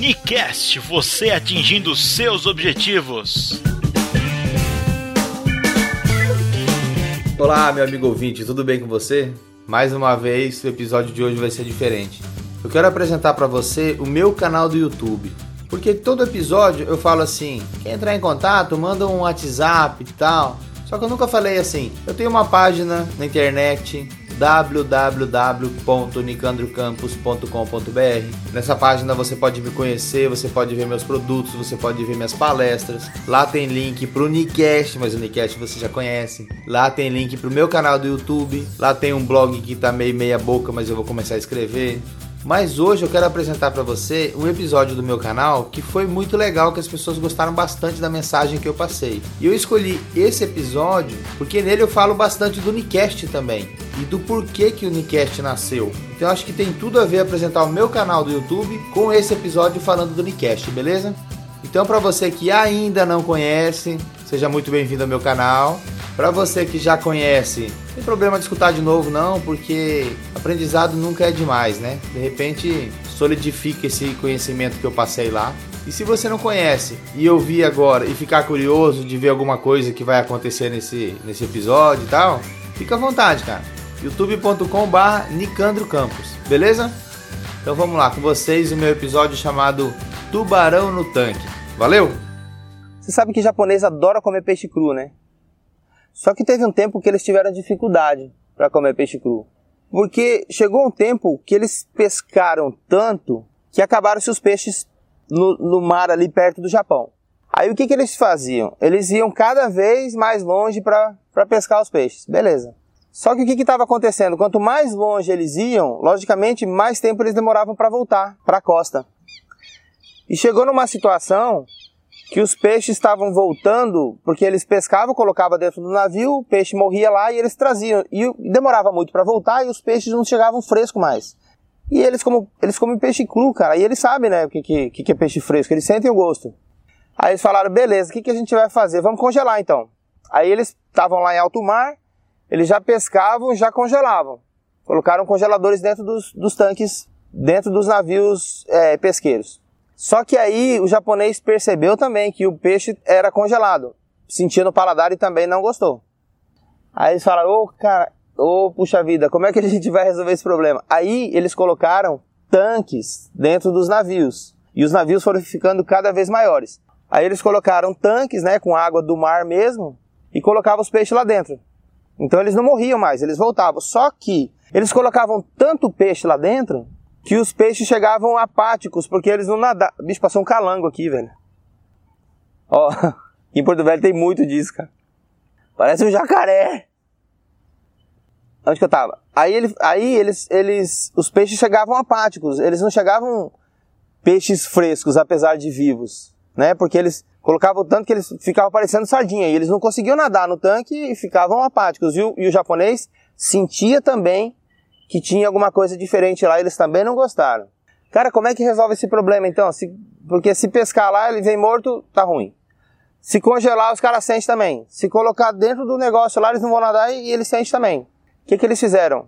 Nicast, você atingindo seus objetivos. Olá, meu amigo ouvinte, tudo bem com você? Mais uma vez, o episódio de hoje vai ser diferente. Eu quero apresentar para você o meu canal do YouTube. Porque todo episódio eu falo assim: quer entrar em contato, manda um WhatsApp e tal. Só que eu nunca falei assim. Eu tenho uma página na internet www.nicandrocampus.com.br. Nessa página você pode me conhecer, você pode ver meus produtos, você pode ver minhas palestras. Lá tem link pro Nicast, mas o Nicast você já conhece. Lá tem link pro meu canal do YouTube. Lá tem um blog que tá meio meia boca, mas eu vou começar a escrever. Mas hoje eu quero apresentar para você um episódio do meu canal que foi muito legal, que as pessoas gostaram bastante da mensagem que eu passei. E eu escolhi esse episódio porque nele eu falo bastante do Nicast também e do porquê que o Nicast nasceu. Então acho que tem tudo a ver apresentar o meu canal do YouTube com esse episódio falando do Nicast, beleza? Então para você que ainda não conhece, seja muito bem-vindo ao meu canal. Para você que já conhece, não tem problema de escutar de novo não, porque aprendizado nunca é demais, né? De repente solidifica esse conhecimento que eu passei lá. E se você não conhece e ouvir agora e ficar curioso de ver alguma coisa que vai acontecer nesse, nesse episódio e tal, fica à vontade, cara. youtube.com/barra Nicandro Campos, beleza? Então vamos lá com vocês o meu episódio chamado Tubarão no Tanque. Valeu? Você sabe que japonês adora comer peixe cru, né? Só que teve um tempo que eles tiveram dificuldade para comer peixe cru. Porque chegou um tempo que eles pescaram tanto que acabaram-se os peixes no, no, mar ali perto do Japão. Aí o que, que eles faziam? Eles iam cada vez mais longe para pescar os peixes. Beleza. Só que o que estava acontecendo? Quanto mais longe eles iam, logicamente, mais tempo eles demoravam para voltar para a costa. E chegou numa situação que os peixes estavam voltando porque eles pescavam, colocavam dentro do navio, o peixe morria lá e eles traziam. E demorava muito para voltar e os peixes não chegavam fresco mais. E eles como eles comem peixe cru, cara, e eles sabem, né, o que, que, que é peixe fresco, eles sentem o gosto. Aí eles falaram, beleza, o que, que a gente vai fazer? Vamos congelar então. Aí eles estavam lá em alto mar, eles já pescavam, já congelavam. Colocaram congeladores dentro dos, dos tanques, dentro dos navios é, pesqueiros. Só que aí o japonês percebeu também que o peixe era congelado, sentia no paladar e também não gostou. Aí eles falaram, ô oh, cara, ô oh, puxa vida, como é que a gente vai resolver esse problema? Aí eles colocaram tanques dentro dos navios e os navios foram ficando cada vez maiores. Aí eles colocaram tanques, né, com água do mar mesmo e colocavam os peixes lá dentro. Então eles não morriam mais, eles voltavam. Só que eles colocavam tanto peixe lá dentro que os peixes chegavam apáticos, porque eles não nadavam. Bicho, passou um calango aqui, velho. Ó, em Porto Velho tem muito disso, cara. Parece um jacaré. Onde que eu tava? Aí, ele, aí eles, eles, os peixes chegavam apáticos, eles não chegavam peixes frescos, apesar de vivos, né? Porque eles colocavam tanto que eles ficavam parecendo sardinha e eles não conseguiam nadar no tanque e ficavam apáticos. E o, e o japonês sentia também que tinha alguma coisa diferente lá, eles também não gostaram. Cara, como é que resolve esse problema então? Se, porque se pescar lá, ele vem morto, tá ruim. Se congelar, os caras sentem também. Se colocar dentro do negócio lá, eles não vão nadar e, eles sentem também. O que, que eles fizeram?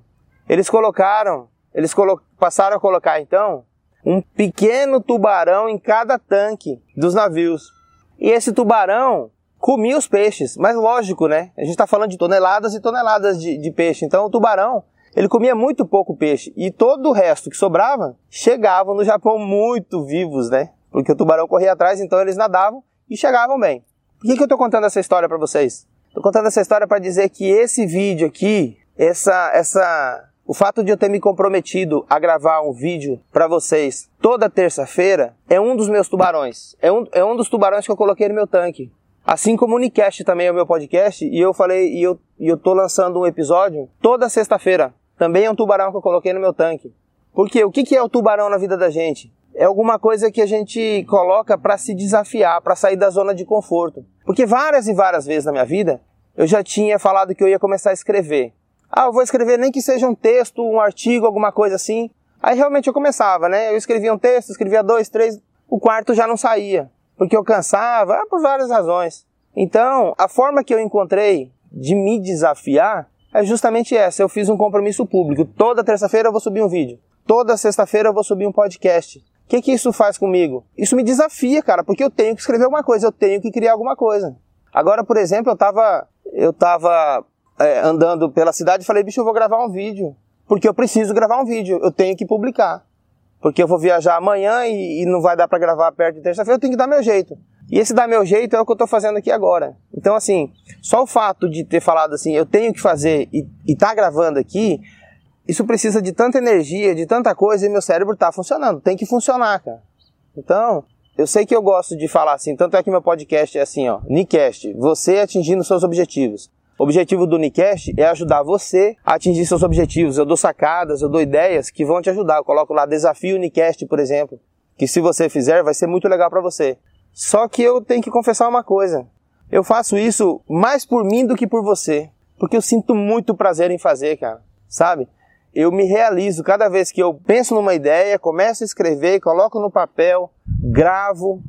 Eles colocaram, eles colo passaram a colocar então um pequeno tubarão em cada tanque dos navios. E esse tubarão comia os peixes, mas lógico, né? A gente está falando de toneladas e toneladas de, de peixe. Então o tubarão ele comia muito pouco peixe e todo o resto que sobrava chegavam no Japão muito vivos, né? Porque o tubarão corria atrás, então eles nadavam e chegavam bem. Por que, que eu estou contando essa história para vocês? Estou contando essa história para dizer que esse vídeo aqui, essa, essa, o fato de eu ter me comprometido a gravar um vídeo para vocês toda terça-feira é um dos meus tubarões. É um, é um dos tubarões que eu coloquei no meu tanque. Assim como o Unicast também é o meu podcast, e eu falei, e eu, e eu tô lançando um episódio toda sexta-feira. Também é um tubarão que eu coloquei no meu tanque. Porque o que é o tubarão na vida da gente? É alguma coisa que a gente coloca para se desafiar, para sair da zona de conforto. Porque várias e várias vezes na minha vida eu já tinha falado que eu ia começar a escrever. Ah, eu vou escrever nem que seja um texto, um artigo, alguma coisa assim. Aí realmente eu começava, né? Eu escrevia um texto, escrevia dois, três, o quarto já não saía. Porque eu cansava, ah, por várias razões. Então, a forma que eu encontrei de me desafiar é justamente essa. Eu fiz um compromisso público. Toda terça-feira eu vou subir um vídeo. Toda sexta-feira eu vou subir um podcast. O que, que isso faz comigo? Isso me desafia, cara, porque eu tenho que escrever alguma coisa, eu tenho que criar alguma coisa. Agora, por exemplo, eu tava, eu tava é, andando pela cidade e falei, bicho, eu vou gravar um vídeo. Porque eu preciso gravar um vídeo, eu tenho que publicar. Porque eu vou viajar amanhã e, e não vai dar para gravar perto de terça-feira, eu tenho que dar meu jeito. E esse dar meu jeito é o que eu tô fazendo aqui agora. Então, assim, só o fato de ter falado assim, eu tenho que fazer e, e tá gravando aqui, isso precisa de tanta energia, de tanta coisa, e meu cérebro tá funcionando. Tem que funcionar, cara. Então, eu sei que eu gosto de falar assim, tanto é que meu podcast é assim, ó, Nicast, você atingindo seus objetivos. O objetivo do Nicast é ajudar você a atingir seus objetivos. Eu dou sacadas, eu dou ideias que vão te ajudar. Eu coloco lá desafio Nicast, por exemplo, que se você fizer vai ser muito legal para você. Só que eu tenho que confessar uma coisa. Eu faço isso mais por mim do que por você, porque eu sinto muito prazer em fazer, cara. Sabe? eu me realizo cada vez que eu penso numa ideia, começo a escrever, coloco no papel, gravo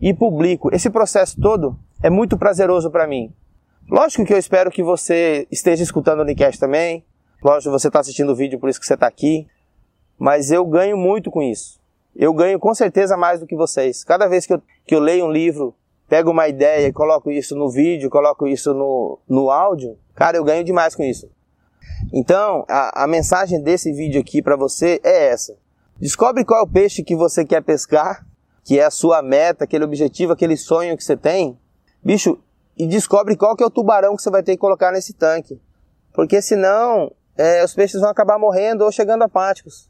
e publico. Esse processo todo é muito prazeroso para mim. Lógico que eu espero que você esteja escutando o Unicast também. Lógico, você está assistindo o vídeo, por isso que você está aqui. Mas eu ganho muito com isso. Eu ganho com certeza mais do que vocês. Cada vez que eu, que eu leio um livro, pego uma ideia e coloco isso no vídeo, coloco isso no, no áudio, cara, eu ganho demais com isso. Então, a, a mensagem desse vídeo aqui para você é essa. Descobre qual é o peixe que você quer pescar, que é a sua meta, aquele objetivo, aquele sonho que você tem. Bicho, e descobre qual que é o tubarão que você vai ter que colocar nesse tanque. Porque senão, é, os peixes vão acabar morrendo ou chegando apáticos.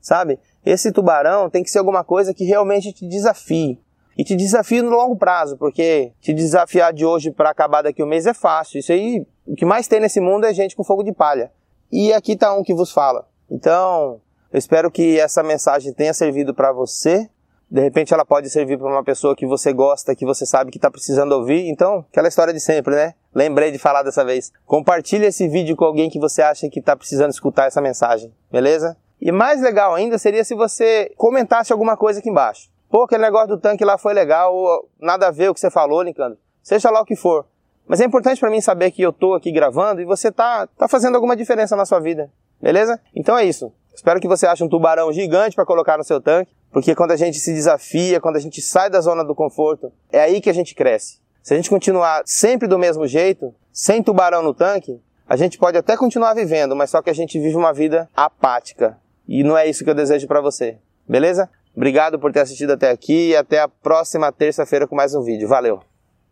Sabe? Esse tubarão tem que ser alguma coisa que realmente te desafie. E te desafie no longo prazo, porque te desafiar de hoje para acabar daqui um mês é fácil. Isso aí o que mais tem nesse mundo é gente com fogo de palha. E aqui está um que vos fala. Então, eu espero que essa mensagem tenha servido para você. De repente ela pode servir para uma pessoa que você gosta, que você sabe que está precisando ouvir. Então, aquela história de sempre, né? Lembrei de falar dessa vez. Compartilhe esse vídeo com alguém que você acha que está precisando escutar essa mensagem, beleza? E mais legal ainda seria se você comentasse alguma coisa aqui embaixo. Pô, aquele negócio do tanque lá foi legal, ou nada a ver o que você falou, Nicandro. Seja lá o que for. Mas é importante para mim saber que eu tô aqui gravando e você tá, tá fazendo alguma diferença na sua vida. Beleza? Então é isso. Espero que você ache um tubarão gigante para colocar no seu tanque, porque quando a gente se desafia, quando a gente sai da zona do conforto, é aí que a gente cresce. Se a gente continuar sempre do mesmo jeito, sem tubarão no tanque, a gente pode até continuar vivendo, mas só que a gente vive uma vida apática. E não é isso que eu desejo para você. Beleza? Obrigado por ter assistido até aqui e até a próxima terça-feira com mais um vídeo. Valeu!